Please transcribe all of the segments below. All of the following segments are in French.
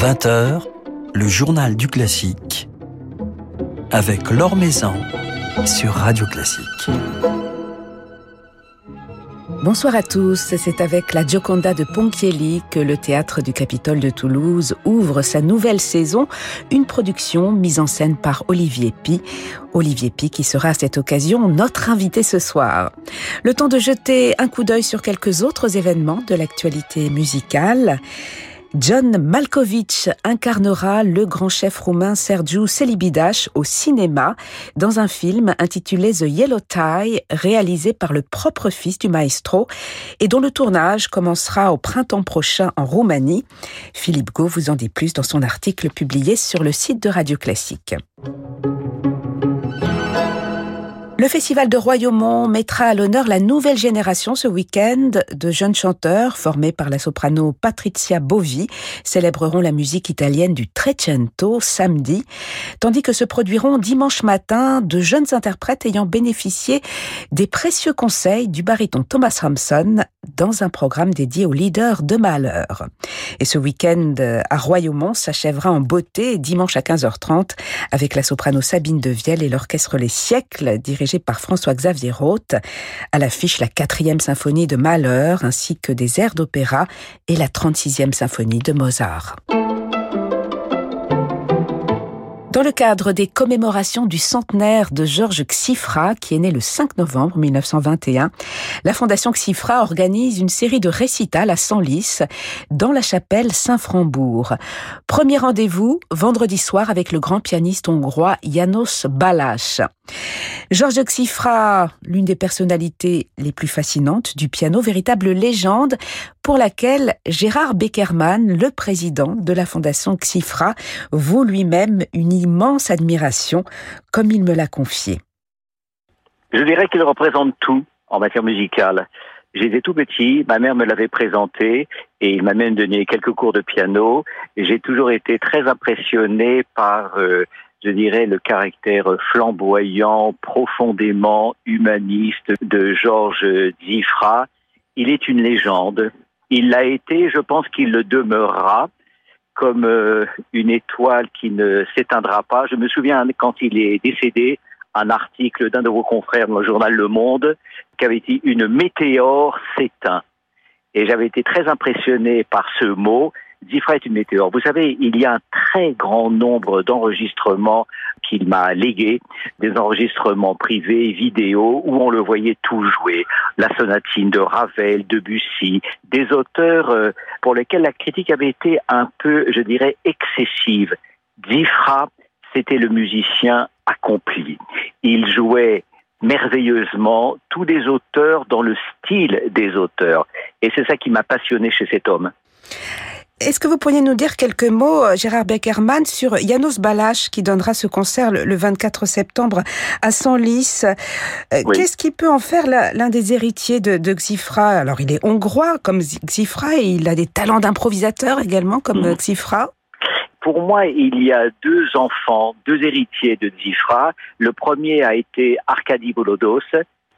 20h, le journal du classique avec Laure Maison sur Radio Classique. Bonsoir à tous, c'est avec la Gioconda de Ponchielli que le théâtre du Capitole de Toulouse ouvre sa nouvelle saison, une production mise en scène par Olivier Pi. Olivier Pi qui sera à cette occasion notre invité ce soir. Le temps de jeter un coup d'œil sur quelques autres événements de l'actualité musicale. John Malkovich incarnera le grand chef roumain Sergiu Celibidache au cinéma dans un film intitulé The Yellow Tie, réalisé par le propre fils du maestro et dont le tournage commencera au printemps prochain en Roumanie. Philippe Gau vous en dit plus dans son article publié sur le site de Radio Classique. Le Festival de Royaumont mettra à l'honneur la nouvelle génération ce week-end de jeunes chanteurs formés par la soprano Patrizia Bovi. Célébreront la musique italienne du Trecento samedi, tandis que se produiront dimanche matin de jeunes interprètes ayant bénéficié des précieux conseils du baryton Thomas Hampson dans un programme dédié aux leaders de malheur. Et ce week-end à Royaumont s'achèvera en beauté dimanche à 15h30 avec la soprano Sabine Devielle et l'orchestre Les Siècles dirigé par François-Xavier Roth. À l'affiche, la quatrième symphonie de Malheur, ainsi que des airs d'opéra et la 36e symphonie de Mozart. Dans le cadre des commémorations du centenaire de Georges Xifra, qui est né le 5 novembre 1921, la Fondation Xifra organise une série de récitals à Senlis, dans la chapelle Saint-Frambourg. Premier rendez-vous, vendredi soir, avec le grand pianiste hongrois Janos Balázs. Georges Xifra, l'une des personnalités les plus fascinantes du piano, véritable légende pour laquelle Gérard Beckerman, le président de la fondation Xifra, vaut lui-même une immense admiration, comme il me l'a confié. Je dirais qu'il représente tout en matière musicale. J'étais tout petit, ma mère me l'avait présenté et il m'a même donné quelques cours de piano. J'ai toujours été très impressionné par euh, je dirais, le caractère flamboyant, profondément humaniste de Georges Zifra. Il est une légende. Il l'a été, je pense qu'il le demeurera comme euh, une étoile qui ne s'éteindra pas. Je me souviens quand il est décédé, un article d'un de vos confrères dans le journal Le Monde qui avait dit une météore s'éteint. Et j'avais été très impressionné par ce mot Zifra est une météore. Vous savez, il y a un très grand nombre d'enregistrements qu'il m'a légués, des enregistrements privés, vidéo, où on le voyait tout jouer. La sonatine de Ravel, de Bussy, des auteurs euh, pour lesquels la critique avait été un peu, je dirais, excessive. Zifra, c'était le musicien accompli. Il jouait merveilleusement tous les auteurs dans le style des auteurs. Et c'est ça qui m'a passionné chez cet homme. Est-ce que vous pourriez nous dire quelques mots, euh, Gérard Beckerman, sur Janos Balázs qui donnera ce concert le 24 septembre à Senlis? Euh, Qu'est-ce qui peut en faire l'un des héritiers de, de, Xifra? Alors, il est hongrois comme Xifra et il a des talents d'improvisateur également comme mmh. Xifra. Pour moi, il y a deux enfants, deux héritiers de Xifra. Le premier a été Arkady Volodos,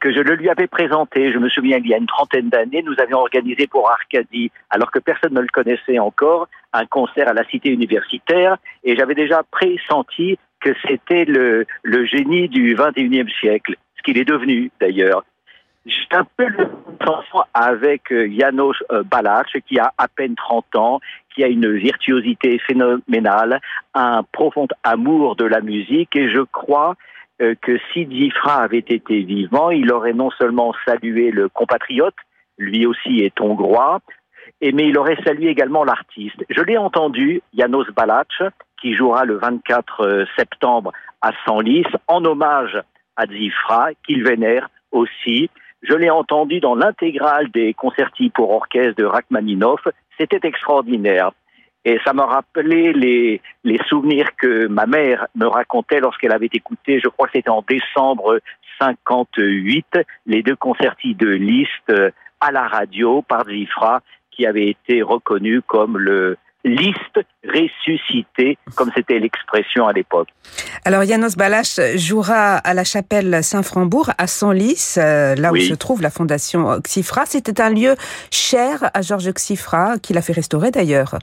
que je le lui avais présenté. Je me souviens, il y a une trentaine d'années, nous avions organisé pour Arcadie, alors que personne ne le connaissait encore, un concert à la cité universitaire, et j'avais déjà pressenti que c'était le, génie du 21e siècle, ce qu'il est devenu d'ailleurs. J'ai un peu le enfant avec euh, Janos euh, Balach, qui a à peine 30 ans, qui a une virtuosité phénoménale, un profond amour de la musique, et je crois euh, que si Zifra avait été vivant, il aurait non seulement salué le compatriote, lui aussi est hongrois, mais il aurait salué également l'artiste. Je l'ai entendu, Janos Balach, qui jouera le 24 euh, septembre à Senlis, en hommage à Zifra, qu'il vénère aussi. Je l'ai entendu dans l'intégrale des concertis pour orchestre de Rachmaninoff. C'était extraordinaire. Et ça m'a rappelé les, les souvenirs que ma mère me racontait lorsqu'elle avait écouté, je crois que c'était en décembre 58, les deux concertis de Liszt à la radio par Zifra, qui avait été reconnu comme le, Liszt ressuscité, comme c'était l'expression à l'époque. Alors Janos Balach jouera à la chapelle Saint-Frambourg à Senlis, euh, là où se trouve la fondation Xifra. C'était un lieu cher à Georges Xifra, qu'il a fait restaurer d'ailleurs.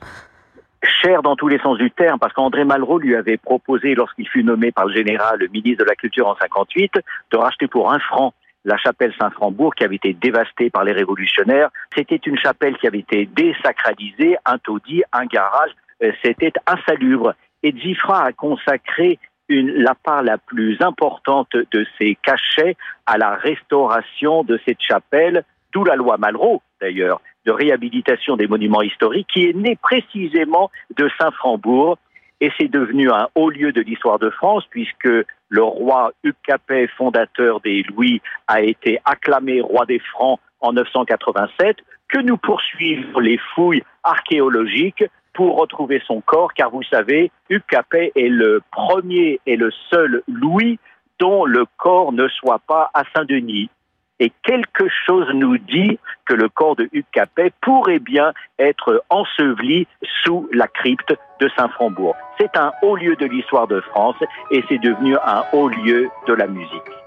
Cher dans tous les sens du terme, parce qu'André Malraux lui avait proposé, lorsqu'il fut nommé par le général le ministre de la Culture en 58, de racheter pour un franc la chapelle Saint-Frambourg qui avait été dévastée par les révolutionnaires. C'était une chapelle qui avait été désacralisée, un taudis, un garage. Euh, c'était insalubre. Et Zifra a consacré une, la part la plus importante de ses cachets à la restauration de cette chapelle, d'où la loi Malraux d'ailleurs, de réhabilitation des monuments historiques, qui est née précisément de Saint-Frambourg, et c'est devenu un haut lieu de l'histoire de France, puisque le roi Hugues Capet, fondateur des Louis, a été acclamé roi des Francs en 987, que nous poursuivons les fouilles archéologiques pour retrouver son corps, car vous savez, Hugues Capet est le premier et le seul Louis dont le corps ne soit pas à Saint-Denis. Et quelque chose nous dit que le corps de Hugues Capet pourrait bien être enseveli sous la crypte de Saint-Frambourg. C'est un haut lieu de l'histoire de France et c'est devenu un haut lieu de la musique.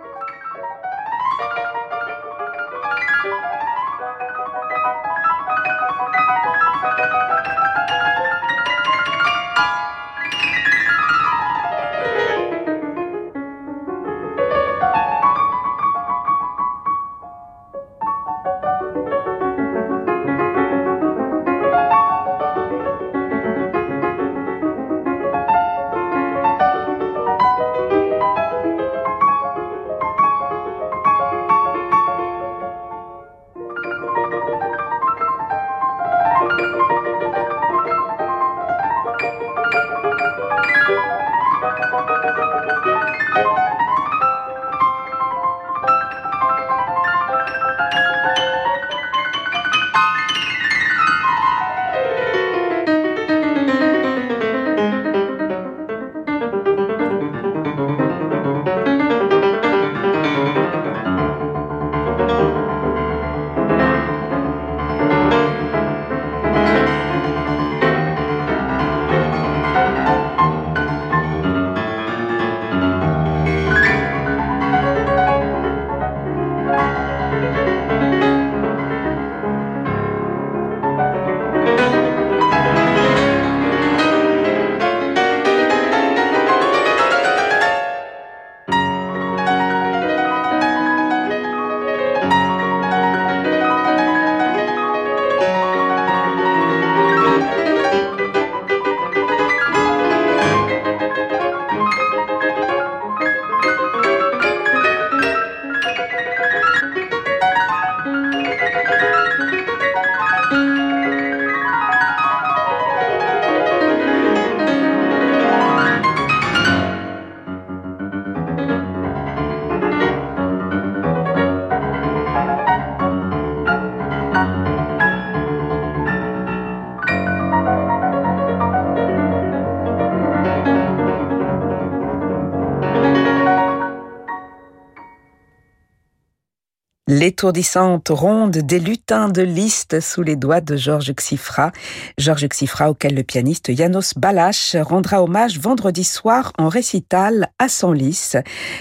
Ronde des lutins de Liszt sous les doigts de Georges Xifra. Georges Xifra auquel le pianiste Janos Balash rendra hommage vendredi soir en récital à Senlis,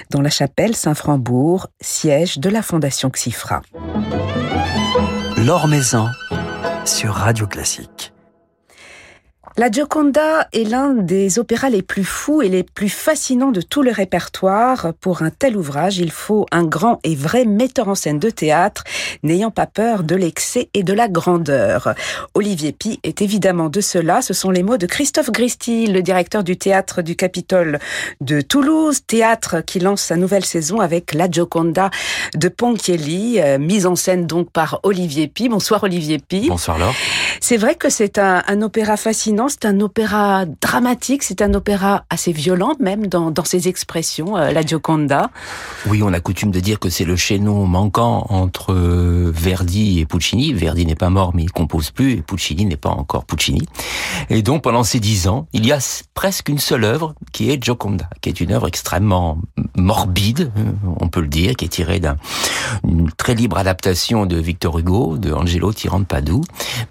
dans la chapelle Saint-Frambourg, siège de la Fondation Xifra. L'Or Maison sur Radio Classique. La Gioconda est l'un des opéras les plus fous et les plus fascinants de tout le répertoire. Pour un tel ouvrage, il faut un grand et vrai metteur en scène de théâtre, n'ayant pas peur de l'excès et de la grandeur. Olivier Pi est évidemment de cela. Ce sont les mots de Christophe Gristi, le directeur du théâtre du Capitole de Toulouse, théâtre qui lance sa nouvelle saison avec La Gioconda de Ponchielli, euh, mise en scène donc par Olivier Pi. Bonsoir Olivier Pi. Bonsoir Laure. C'est vrai que c'est un, un opéra fascinant c'est un opéra dramatique, c'est un opéra assez violent même dans, ses expressions, euh, la Gioconda. Oui, on a coutume de dire que c'est le chaînon manquant entre euh, Verdi et Puccini. Verdi n'est pas mort, mais il compose plus, et Puccini n'est pas encore Puccini. Et donc, pendant ces dix ans, il y a presque une seule œuvre qui est Gioconda, qui est une œuvre extrêmement morbide, on peut le dire, qui est tirée d'une très libre adaptation de Victor Hugo, de Angelo Tirante-Padoue,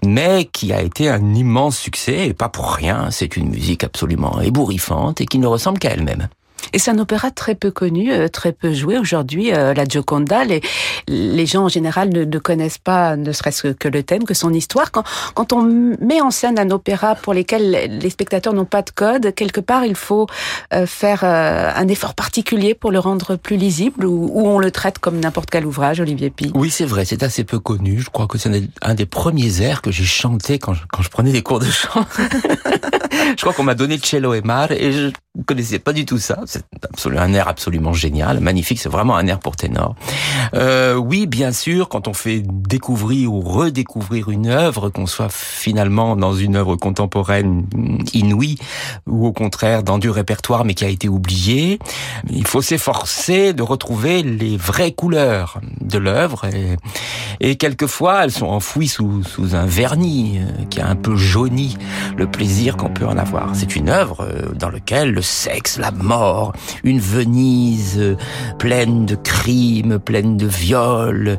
mais qui a été un immense succès, pas pour rien, c'est une musique absolument ébouriffante et qui ne ressemble qu'à elle-même. Et c'est un opéra très peu connu, euh, très peu joué aujourd'hui, euh, la Gioconda. Les, les gens en général ne, ne connaissent pas, ne serait-ce que le thème, que son histoire. Quand, quand on met en scène un opéra pour lesquels les spectateurs n'ont pas de code, quelque part il faut euh, faire un effort particulier pour le rendre plus lisible ou, ou on le traite comme n'importe quel ouvrage, Olivier Pi. Oui, c'est vrai, c'est assez peu connu. Je crois que c'est un des premiers airs que j'ai chanté quand je, quand je prenais des cours de chant. je crois qu'on m'a donné Cello et Mar et je connaissais pas du tout ça. C'est un air absolument génial, magnifique. C'est vraiment un air pour ténor. Euh, oui, bien sûr, quand on fait découvrir ou redécouvrir une œuvre, qu'on soit finalement dans une œuvre contemporaine inouïe ou au contraire dans du répertoire mais qui a été oublié, il faut s'efforcer de retrouver les vraies couleurs de l'œuvre et, et, quelquefois elles sont enfouies sous, sous un vernis euh, qui a un peu jauni le plaisir qu'on peut en avoir. C'est une œuvre euh, dans laquelle le sexe, la mort, une Venise euh, pleine de crimes, pleine de viols.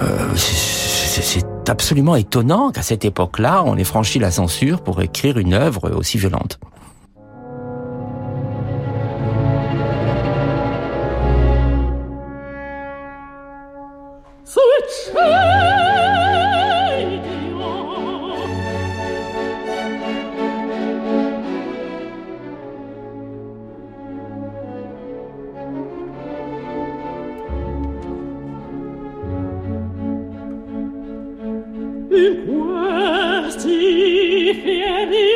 Euh, c'est absolument étonnant qu'à cette époque-là, on ait franchi la censure pour écrire une œuvre aussi violente. Switch! in questi fieri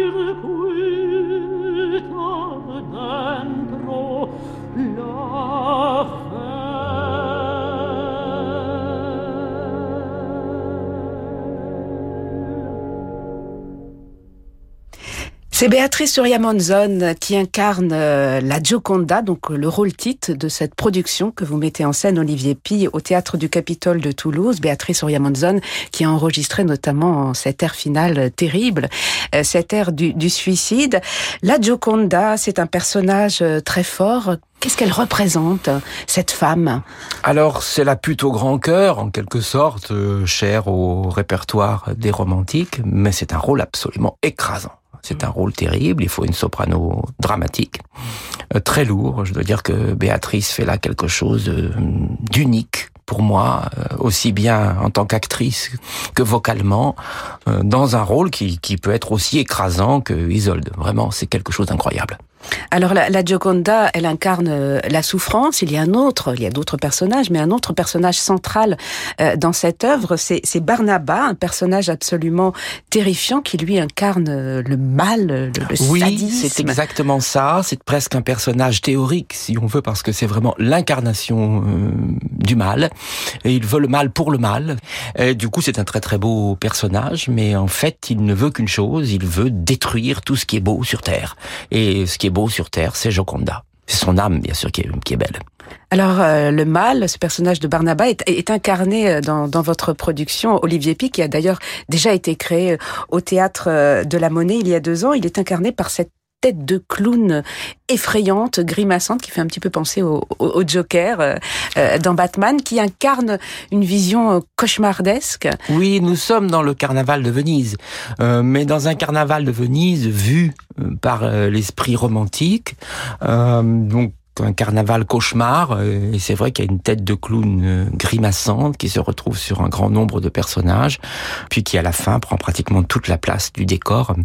C'est Béatrice Surya-Monzon qui incarne euh, la Gioconda, donc le rôle titre de cette production que vous mettez en scène, Olivier Pille, au Théâtre du Capitole de Toulouse. Béatrice Surya-Monzon qui a enregistré notamment cet air final terrible, euh, cet air du, suicide. La Gioconda, c'est un personnage euh, très fort. Qu'est-ce qu'elle représente, cette femme? Alors, c'est la pute au grand cœur, en quelque sorte, chère au répertoire des romantiques, mais c'est un rôle absolument écrasant. C'est un rôle terrible. Il faut une soprano dramatique, euh, très lourd. Je dois dire que Béatrice fait là quelque chose d'unique pour moi, euh, aussi bien en tant qu'actrice que vocalement, euh, dans un rôle qui, qui peut être aussi écrasant que Isolde. Vraiment, c'est quelque chose d'incroyable. Alors la, la, Gioconda, elle incarne euh, la souffrance. Il y a un autre, il y a d'autres personnages, mais un autre personnage central euh, dans cette œuvre, c'est Barnaba, un personnage absolument terrifiant qui lui incarne euh, le mal, le, le oui, c'est exactement ça. C'est presque un personnage théorique, si on veut, parce que c'est vraiment l'incarnation du mal. Et il veut le mal pour le mal. Et du coup, c'est un très très beau personnage, mais en fait, il ne veut qu'une chose il veut détruire tout ce qui est beau sur Terre. Et ce qui est beau sur Terre, c'est Joconda. C'est son âme, bien sûr, qui est, belle. Alors, euh, le mal, ce personnage de Barnaba, est, incarné euh, dans, votre production. Olivier Pic, qui a d'ailleurs déjà été créé euh, au Théâtre de la Monnaie il y a deux ans, il est incarné par cette tête de clown effrayante, grimaçante, qui fait un petit peu penser au, Joker euh, euh, dans Batman, qui incarne une vision euh, cauchemardesque. Oui, nous sommes dans le carnaval de Venise, mais dans un carnaval de Venise vu par l'esprit romantique. donc un carnaval cauchemar. Euh, et c'est vrai qu'il y a une tête de clown euh, grimaçante qui se retrouve sur un grand nombre de personnages, puis qui à la fin prend pratiquement toute la place du décor.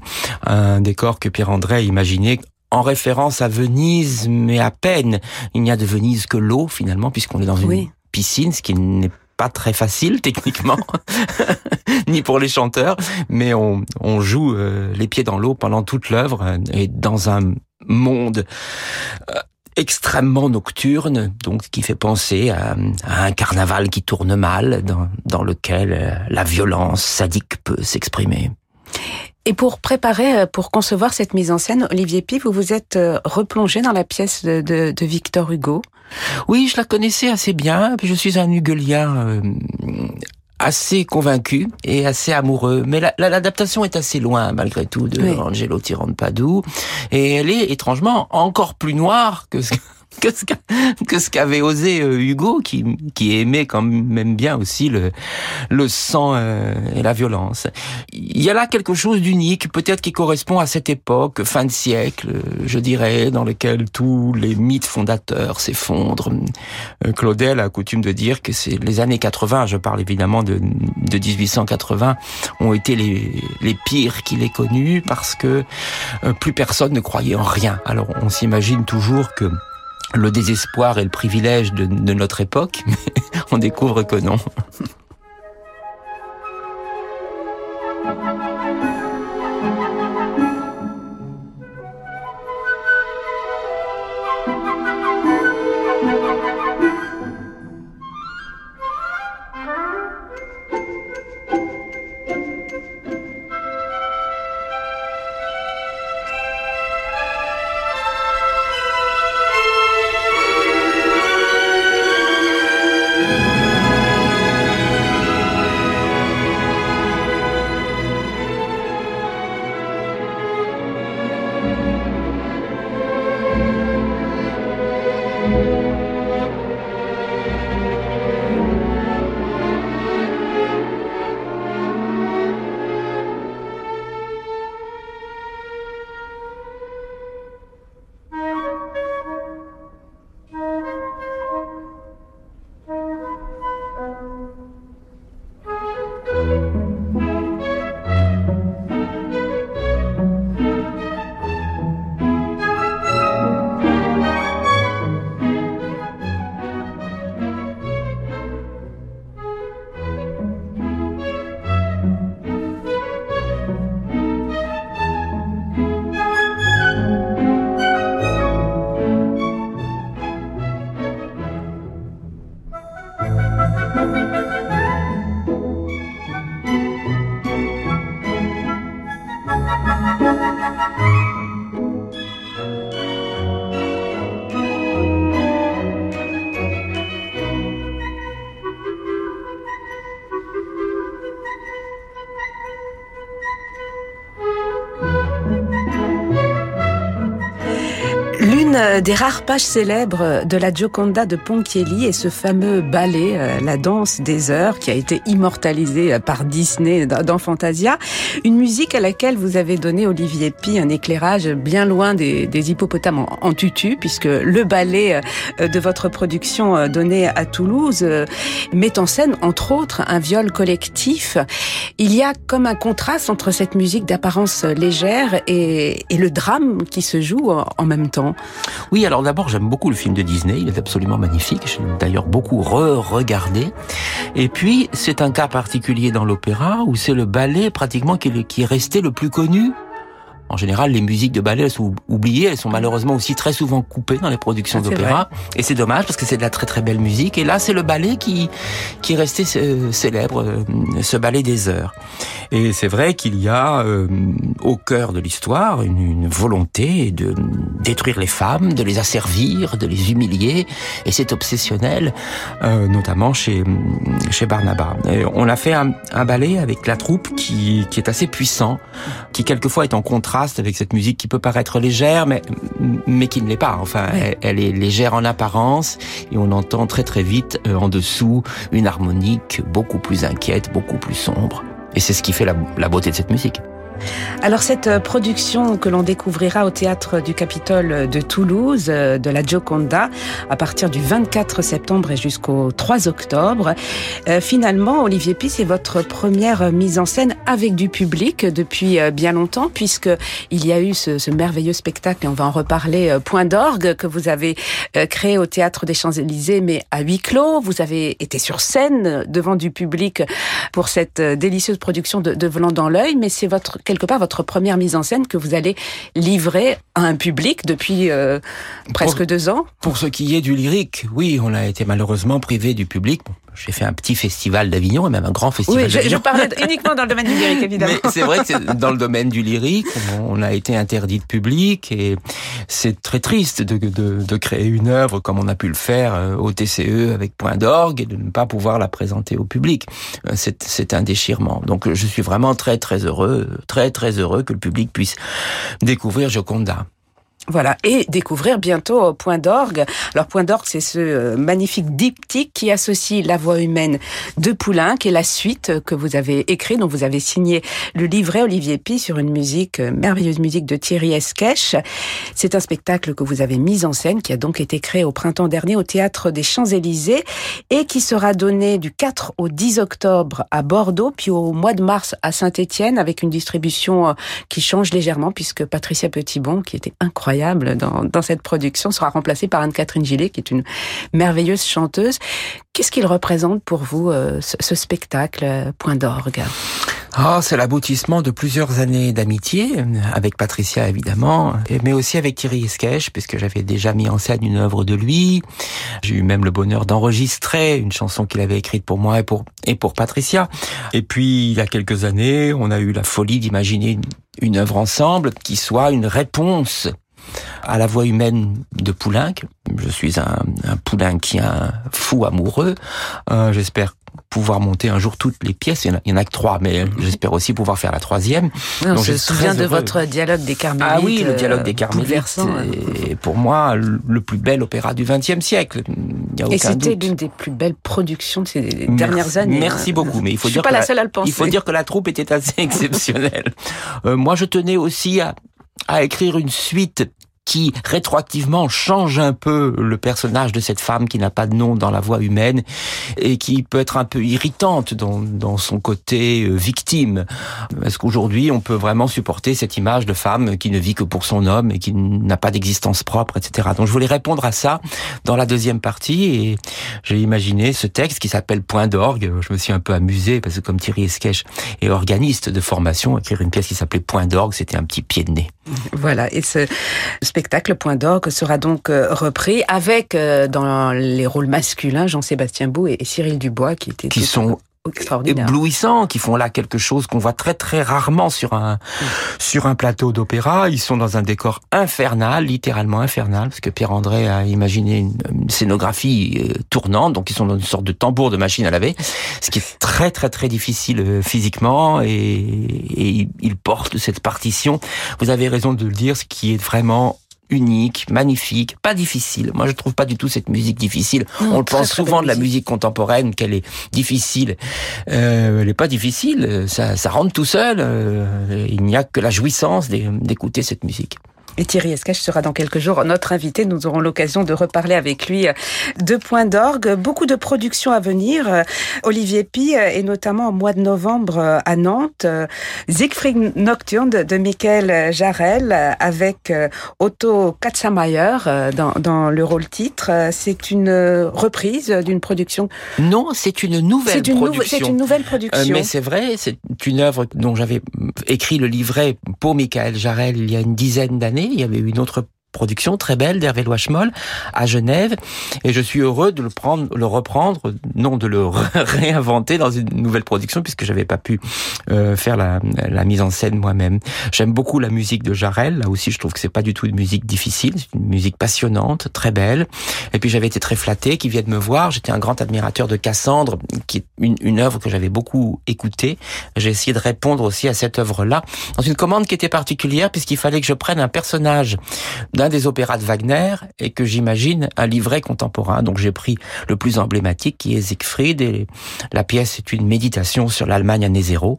Un décor que Pierre-André a imaginé en référence à Venise, mais à peine. Il n'y a de Venise que l'eau finalement, puisqu'on est dans une piscine, ce qui n'est pas très facile techniquement, ni pour les chanteurs, mais on, on joue euh, les pieds dans l'eau pendant toute l'œuvre et dans un monde extrêmement nocturne, donc qui fait penser à, un carnaval qui tourne mal, dans, dans lequel euh, la violence sadique peut s'exprimer. Et pour préparer, euh, pour concevoir cette mise en scène, Olivier Pi, vous vous êtes euh, replongé dans la pièce de, de, de Victor Hugo. Oui, je la connaissais assez bien. Puis je suis un Hugolien assez convaincu et assez amoureux. Mais l'adaptation est assez loin, malgré tout, de Angelo Tirante-Padoue. Et elle est étrangement encore plus noire que ce que ce qu'avait osé euh, Hugo, qui, qui aimait quand même bien aussi le, le sang euh, et la violence. Il y a là quelque chose d'unique, peut-être qui correspond à cette époque, fin de siècle, je dirais, dans lequel tous les mythes fondateurs s'effondrent. Euh, Claudel a coutume de dire que c'est les années 80, je parle évidemment de, de 1880, ont été les, les pires qu'il ait connus parce que plus personne ne croyait en rien. Alors on s'imagine toujours que le désespoir et le privilège de, de notre époque, mais on découvre que non. Des rares pages célèbres de la Gioconda de Ponchielli est ce fameux ballet, euh, La danse des heures, qui a été immortalisé par Disney dans Fantasia. Une musique à laquelle vous avez donné, Olivier Pi, un éclairage bien loin des, hippopotames en, tutu, puisque le ballet euh, de votre production euh, donné à Toulouse met en scène, entre autres, un viol collectif. Il y a comme un contraste entre cette musique d'apparence légère et, et, le drame qui se joue en même temps. Oui, alors d'abord, j'aime beaucoup le film de Disney. Il est absolument magnifique. J'ai d'ailleurs beaucoup re-regardé. Et puis, c'est un cas particulier dans l'opéra où c'est le ballet pratiquement qui est resté le plus connu en général, les musiques de ballet elles sont oubliées, elles sont malheureusement aussi très souvent coupées dans les productions d'opéra, et c'est dommage parce que c'est de la très très belle musique. Et là, c'est le ballet qui qui est resté euh, célèbre, euh, ce ballet des heures. Et c'est vrai qu'il y a euh, au cœur de l'histoire une, une, volonté de détruire les femmes, de les asservir, de les humilier, et c'est obsessionnel, notamment chez chez Barnaba. Et on a fait un, un ballet avec la troupe qui qui est assez puissant, qui quelquefois est en contraste avec cette musique qui peut paraître légère, mais, mais qui ne l'est pas. Enfin, elle, est légère en apparence et on entend très très vite euh, en dessous une harmonique beaucoup plus inquiète, beaucoup plus sombre. Et c'est ce qui fait la beauté de cette musique. Alors cette euh, production que l'on découvrira au théâtre du Capitole de Toulouse euh, de la Gioconda à partir du 24 septembre et jusqu'au 3 octobre, euh, finalement Olivier Pi c'est votre première mise en scène avec du public depuis bien longtemps puisque il y a eu ce, merveilleux spectacle et on va en reparler Point d'orgue que vous avez créé au théâtre des Champs-Élysées mais à huis clos, vous avez été sur scène devant du public pour cette délicieuse production de, de dans l'œil mais c'est votre quelque part votre première mise en scène que vous allez livrer à un public depuis euh, presque deux ans? Pour ce qui est du lyrique, oui, on a été malheureusement privé du public. J'ai fait un petit festival d'Avignon et même un grand festival oui, je, je parlais uniquement dans le domaine du lyrique, évidemment. Mais c'est vrai que dans le domaine du lyrique, on a été interdit de public et c'est très triste de, de, de, créer une œuvre comme on a pu le faire euh, au TCE avec Point d'orgue et de ne pas pouvoir la présenter au public. Euh, c'est un déchirement. Donc je suis vraiment très très heureux, très très heureux que le public puisse découvrir Joconda. Voilà, et découvrir bientôt Point d'orgue. Alors Point d'orgue, c'est ce euh, magnifique diptyque qui associe la voix humaine de Poulenc et la suite que vous avez écrit, dont vous avez signé le livret Olivier Pi sur une musique, euh, merveilleuse musique de Thierry Esquèche. C'est un spectacle que vous avez mis en scène, qui a donc été créé au printemps dernier au Théâtre des Champs-Élysées et qui sera donné du 4 au 10 octobre à Bordeaux, puis au mois de mars à Saint-Étienne avec une distribution euh, qui change légèrement puisque Patricia Petitbon, qui était incroyable, dans, dans cette production sera remplacée par Anne-Catherine Gillet, qui est une merveilleuse chanteuse. Qu'est-ce qu'il représente pour vous, euh, ce, spectacle, euh, Point d'orgue? Oh, c'est l'aboutissement de plusieurs années d'amitié, avec Patricia évidemment, mais aussi avec Thierry Esquèche, puisque j'avais déjà mis en scène une œuvre de lui. J'ai eu même le bonheur d'enregistrer une chanson qu'il avait écrite pour moi et pour, et pour Patricia. Et puis, il y a quelques années, on a eu la folie d'imaginer une œuvre ensemble qui soit une réponse à la voix humaine de Poulenc. Je suis un, un fou amoureux. Euh, J'espère pouvoir monter un jour toutes les pièces. Il y en a, que trois, mais j'espère aussi pouvoir faire la troisième. Non, je me souviens de votre dialogue des Carmélites. Ah oui, le dialogue des euh, Carmélites. Et pour moi, le plus bel opéra du XXe siècle. Et c'était l'une des plus belles productions de ces dernières années. Merci beaucoup, mais il faut je dire suis pas la seule à le penser. Il faut dire que la troupe était assez exceptionnelle. euh, moi, je tenais aussi à, à écrire une suite qui rétroactivement change un peu le personnage de cette femme qui n'a pas de nom dans la voix humaine et qui peut être un peu irritante dans, dans son côté euh, victime. Est-ce qu'aujourd'hui on peut vraiment supporter cette image de femme qui ne vit que pour son homme et qui n'a pas d'existence propre, etc. Donc je voulais répondre à ça dans la deuxième partie et j'ai imaginé ce texte qui s'appelle Point d'orgue. Je me suis un peu amusé parce que comme Thierry Esquèche est organiste de formation, écrire une pièce qui s'appelait Point d'orgue, c'était un petit pied de nez. Voilà, et ce spectacle Point d'orgue sera donc euh, repris avec euh, dans les rôles masculins Jean-Sébastien Bou et Cyril Dubois qui étaient qui sont éblouissants, qui font là quelque chose qu'on voit très très rarement sur un sur un plateau d'opéra. Ils sont dans un décor infernal, littéralement infernal, parce que Pierre André a imaginé une, scénographie euh, tournante, donc ils sont dans une sorte de tambour de machine à laver, ce qui est très très très difficile physiquement, et, et ils portent cette partition. Vous avez raison de le dire, ce qui est vraiment unique, magnifique, pas difficile. Moi, je trouve pas du tout cette musique difficile. On le pense souvent de la musique contemporaine qu'elle est difficile. Euh, elle est pas difficile. Ça, ça rentre tout seul. Euh, il n'y a que la jouissance d'écouter cette musique. Et Thierry Escache sera dans quelques jours notre invité. Nous aurons l'occasion de reparler avec lui de Point d'orgue. Beaucoup de productions à venir. Olivier Pi et notamment au mois de novembre à Nantes. Siegfried Nocturne de Michael Jarel avec Otto Katzamayer dans, dans le rôle titre. C'est une reprise d'une production. Non, c'est une nouvelle production. C'est une nouvelle production. Euh, mais c'est vrai, c'est une œuvre dont j'avais écrit le livret pour Michael Jarel il y a une dizaine d'années il y avait une autre production très belle d'Hervé Loichemol à Genève et je suis heureux de le prendre, le reprendre, non de le réinventer dans une nouvelle production puisque j'avais pas pu euh, faire la, la, mise en scène moi-même. J'aime beaucoup la musique de Jarel, là aussi je trouve que c'est pas du tout une musique difficile, c'est une musique passionnante, très belle. Et puis j'avais été très flatté qu'il vienne me voir, j'étais un grand admirateur de Cassandre qui est une, une œuvre que j'avais beaucoup écoutée. J'ai essayé de répondre aussi à cette œuvre-là dans une commande qui était particulière puisqu'il fallait que je prenne un personnage d'un des opéras de Wagner et que j'imagine un livret contemporain. Donc j'ai pris le plus emblématique qui est Siegfried et la pièce est une méditation sur l'Allemagne année zéro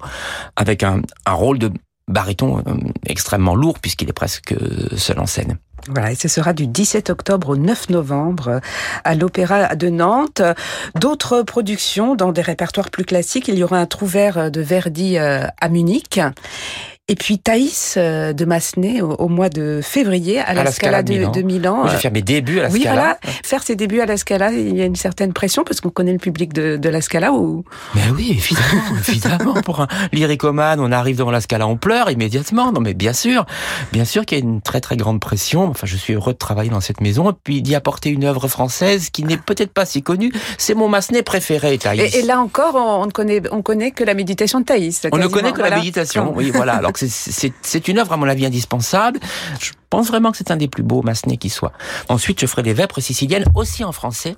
avec un, un rôle de baryton euh, extrêmement lourd puisqu'il est presque seul en scène. Voilà, et ce sera du 17 octobre au 9 novembre à l'Opéra de Nantes. D'autres productions dans des répertoires plus classiques, il y aura un Trouvert de Verdi euh, à Munich. Et puis Thaïs euh, de Massenet au, mois de février à, la, Scala, de, Milan. Je vais faire mes débuts à la oui, Scala. Voilà, faire ses débuts à la Scala, il y a une certaine pression parce qu'on connaît le public de, de la Scala ou. Mais oui, évidemment, évidemment. Pour un lyricomane, on arrive devant la Scala, on pleure immédiatement. Non, mais bien sûr, bien sûr qu'il y a une très très grande pression. Enfin, je suis heureux de travailler dans cette maison et puis d'y apporter une œuvre française qui n'est peut-être pas si connue. C'est mon Massenet préféré, Thaïs. Et, et, là encore, on ne connaît, on connaît que la méditation de Thaïs. On ne connaît que la méditation. Oui, voilà. Alors c'est une œuvre à mon avis indispensable. Je pense vraiment que c'est un des plus beaux Massenet qui soit. Ensuite, je ferai les Vêpres siciliennes aussi en français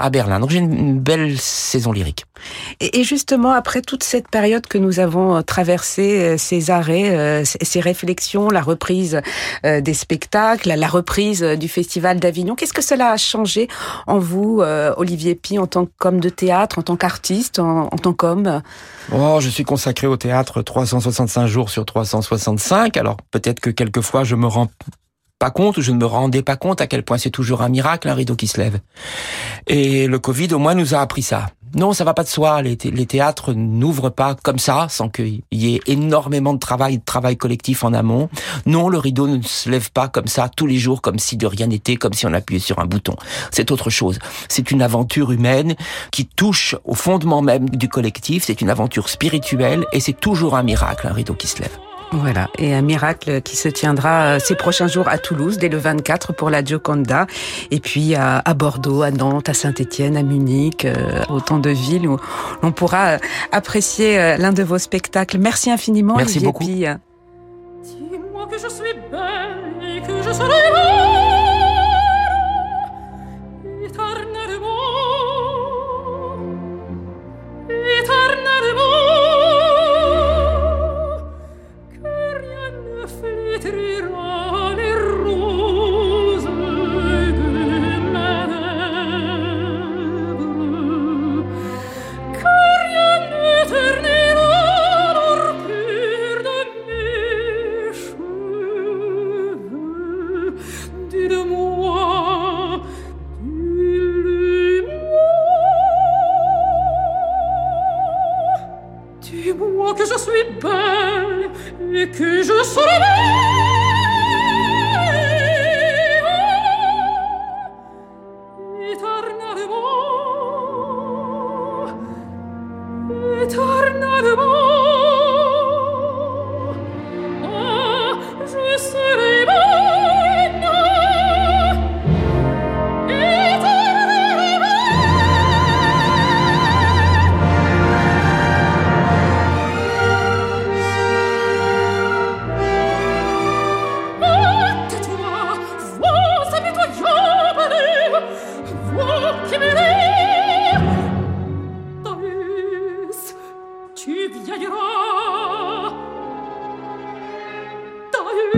à Berlin. Donc j'ai une belle saison lyrique. Et justement, après toute cette période que nous avons euh, traversée, euh, ces arrêts, euh, ces réflexions, la reprise des spectacles, la reprise du Festival d'Avignon, qu'est-ce que cela a changé en vous, Olivier Pi, en tant qu'homme de théâtre, en tant qu'artiste, en, tant qu'homme? Oh, je suis consacré au théâtre 365 jours sur 365. Alors peut-être que quelquefois je me rends pas compte, je ne me rendais pas compte à quel point c'est toujours un miracle, un rideau qui se lève. Et le Covid, au moins, nous a appris ça. Non, ça va pas de soi. Les, théâtres n'ouvrent pas comme ça, sans qu'il y ait énormément de travail, de travail collectif en amont. Non, le rideau ne se lève pas comme ça tous les jours, comme si de rien n'était, comme si on appuyait sur un bouton. C'est autre chose. C'est une aventure humaine qui touche au fondement même du collectif. C'est une aventure spirituelle et c'est toujours un miracle, un rideau qui se lève. Voilà, et un miracle qui se tiendra euh, ces prochains jours à Toulouse, dès le 24 pour la Gioconda, et puis à, Bordeaux, à Nantes, à Saint-Étienne, à Munich, euh, autant de villes où l'on pourra euh, apprécier l'un de vos spectacles. Merci infiniment. Merci beaucoup. Dis-moi que je suis belle et que je serai through fuochi merei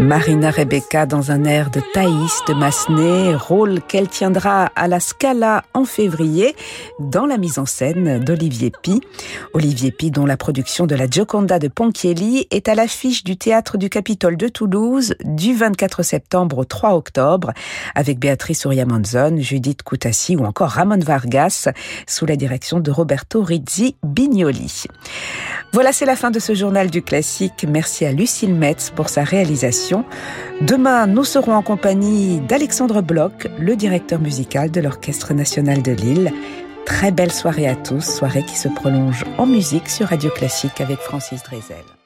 Marina Rebecca dans un air de Thaïs de Massenet, rôle qu'elle tiendra à la Scala en février dans la mise en scène d'Olivier Pi. Olivier Pi dont la production de la Gioconda de Ponchielli est à l'affiche du théâtre du Capitole de Toulouse du 24 septembre au 3 octobre avec Béatrice Uriamanzon, Judith Coutassi ou encore Ramon Vargas sous la direction de Roberto Rizzi Bignoli. Voilà, c'est la fin de ce journal du classique. Merci à Lucille Metz pour sa réalisation. Demain, nous serons en compagnie d'Alexandre Bloch, le directeur musical de l'Orchestre national de Lille. Très belle soirée à tous, soirée qui se prolonge en musique sur Radio Classique avec Francis Drezel.